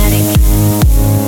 automatic.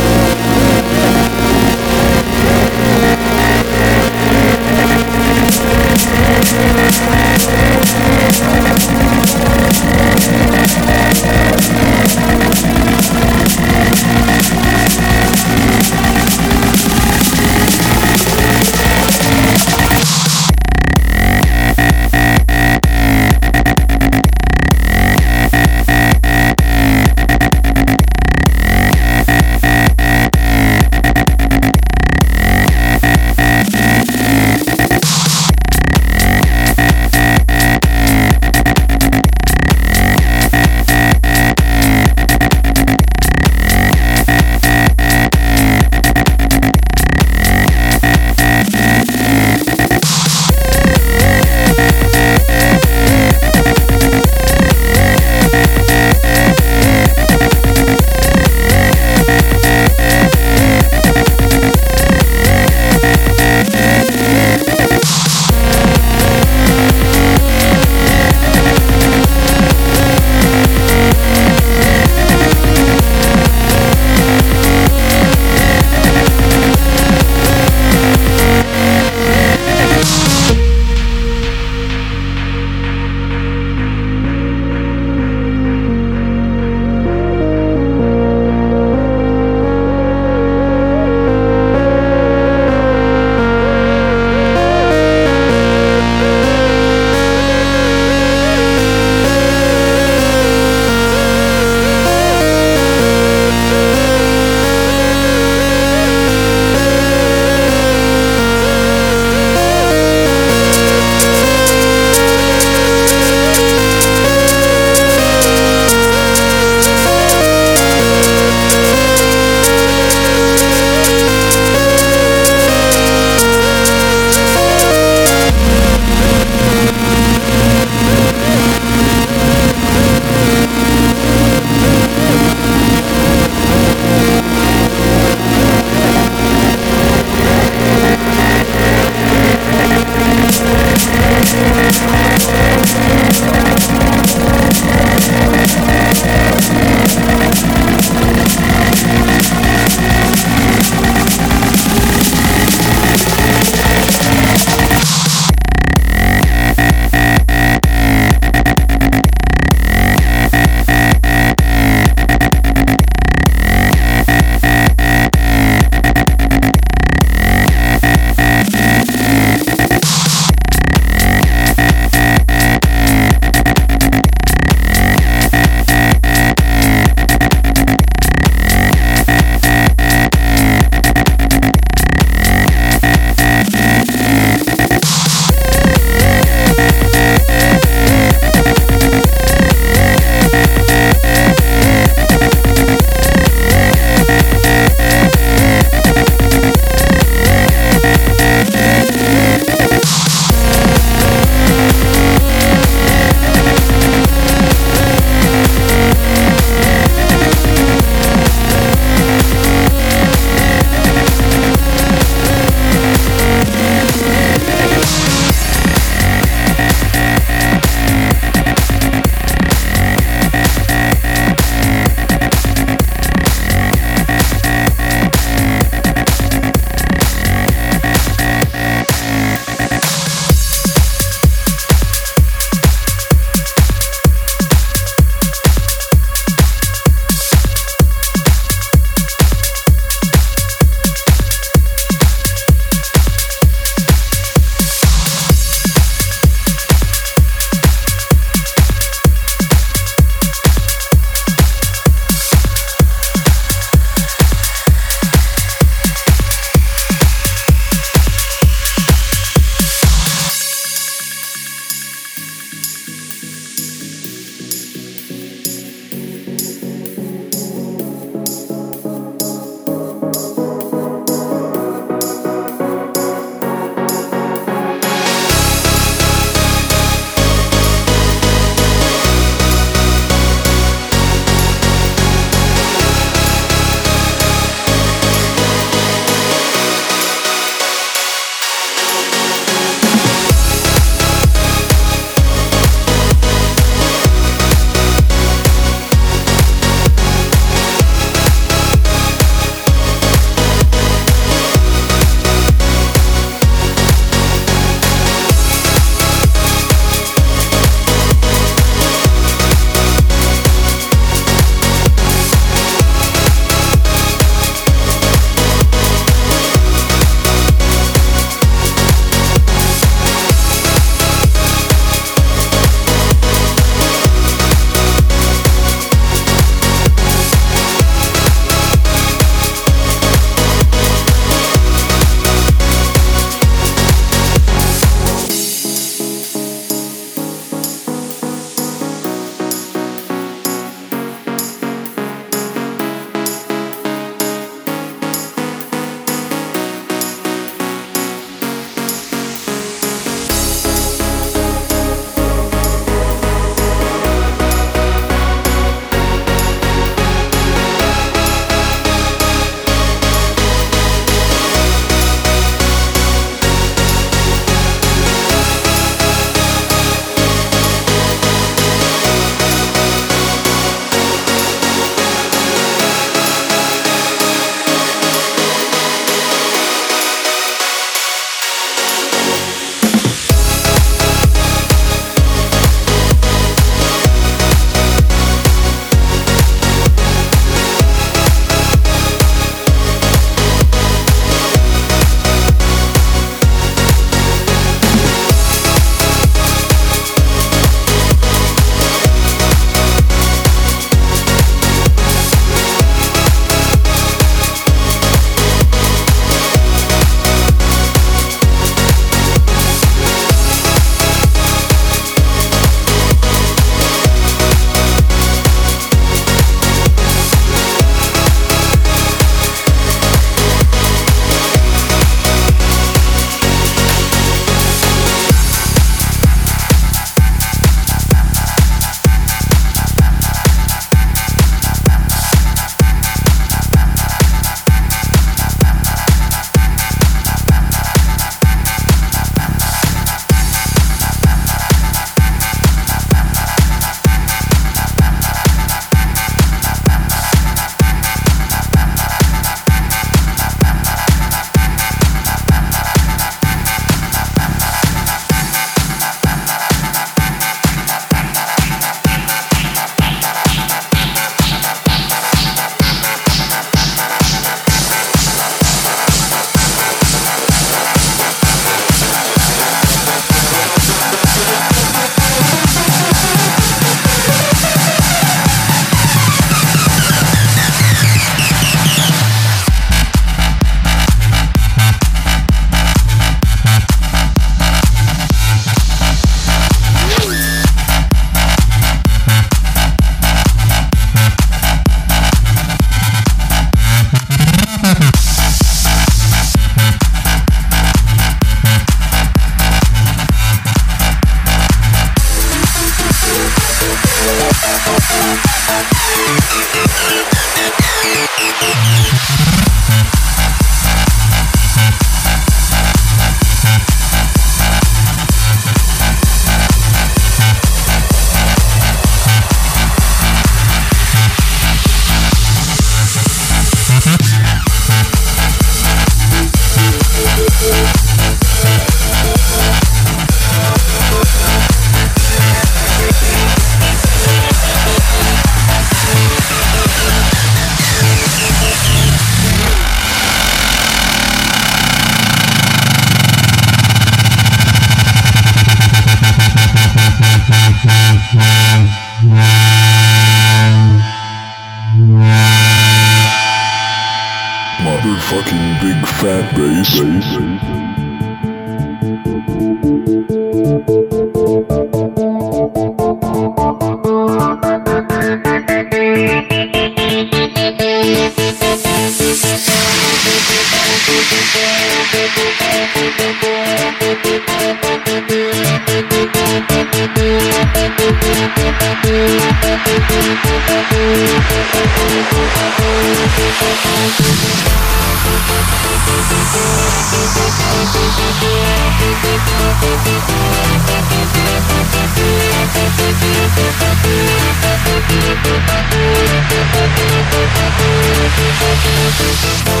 Thank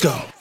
Let's go.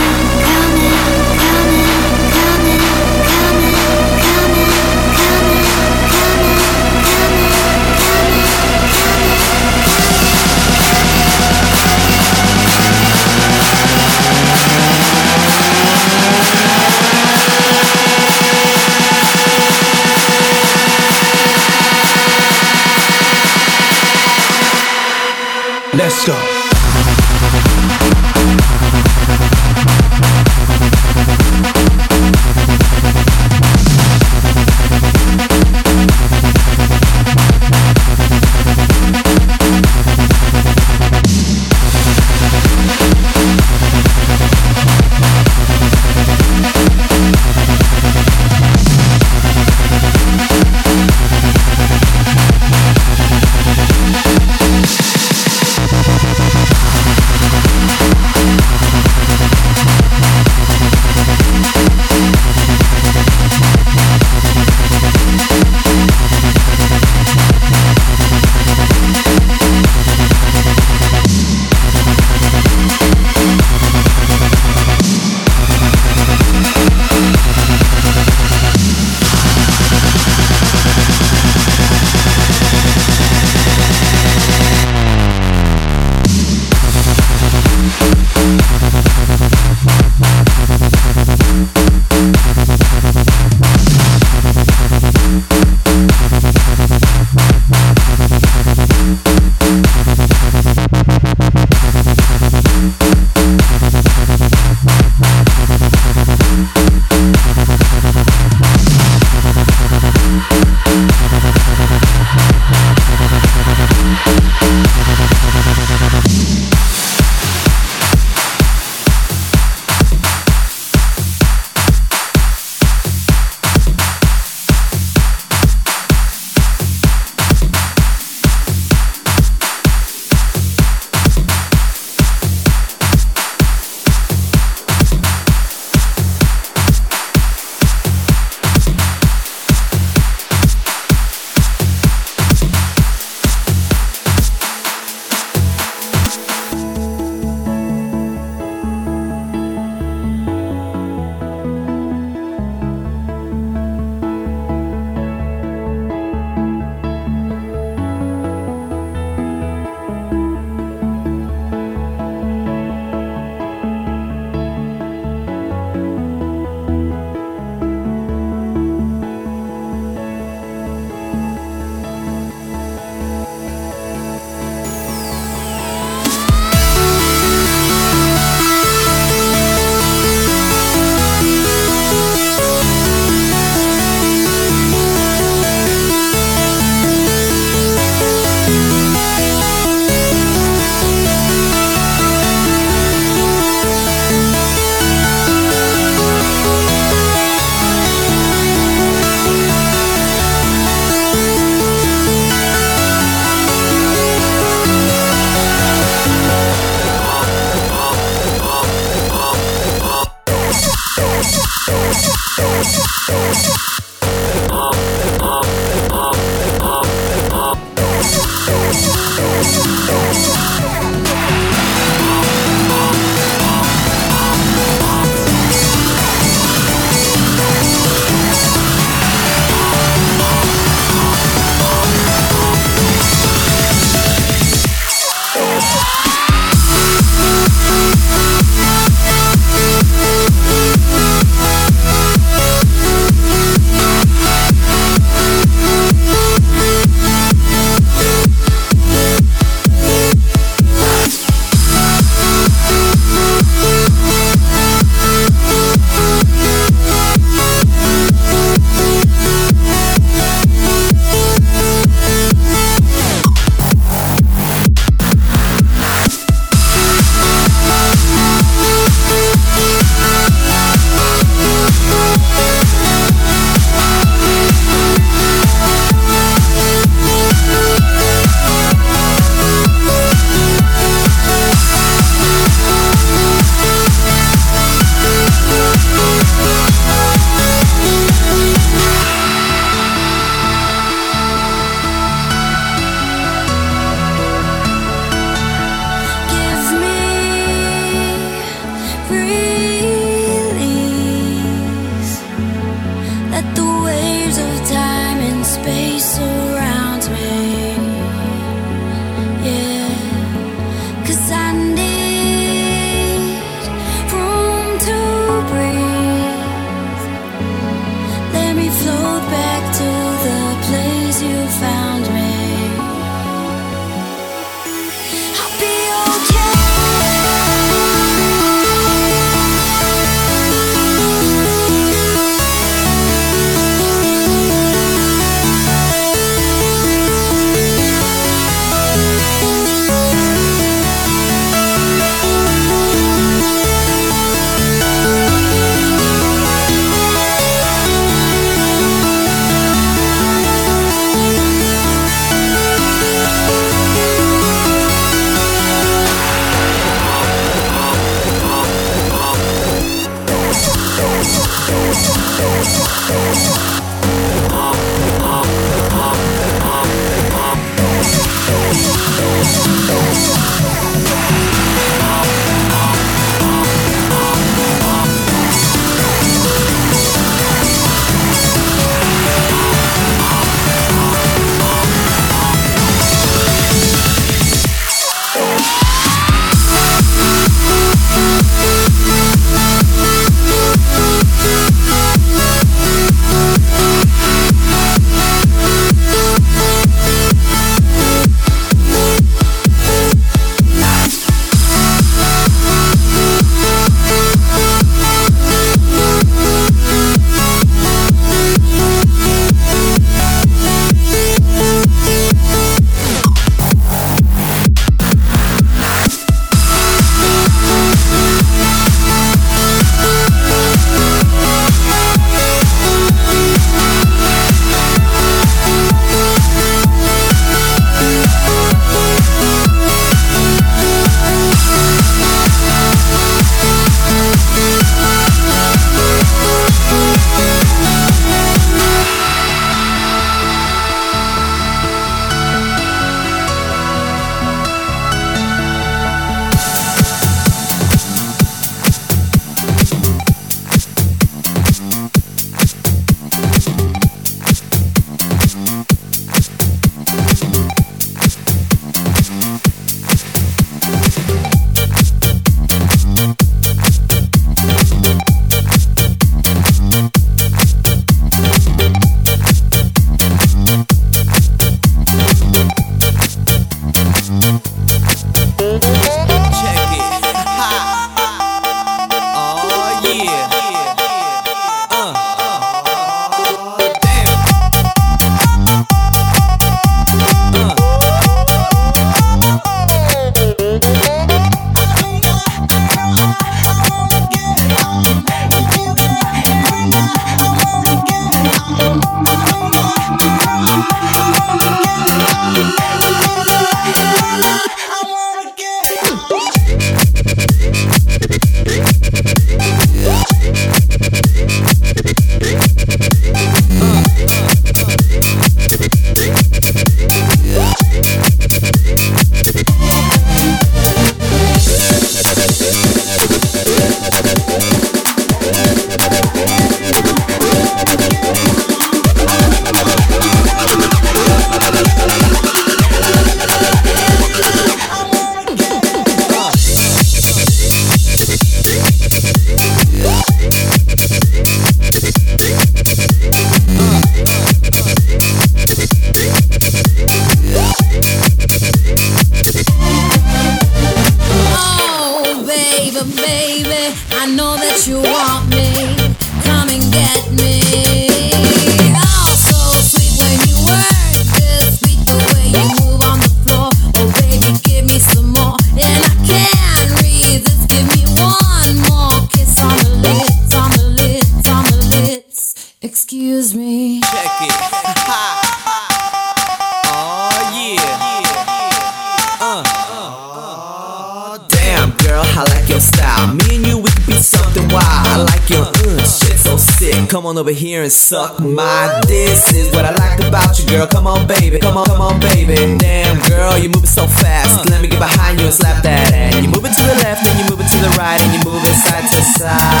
Suck my this is what I like about you, girl. Come on, baby. Come on, come on, baby. Damn, girl, you're moving so fast. Let me get behind you and slap that. And you move it to the left, then you move it to the right, and you move it side to side.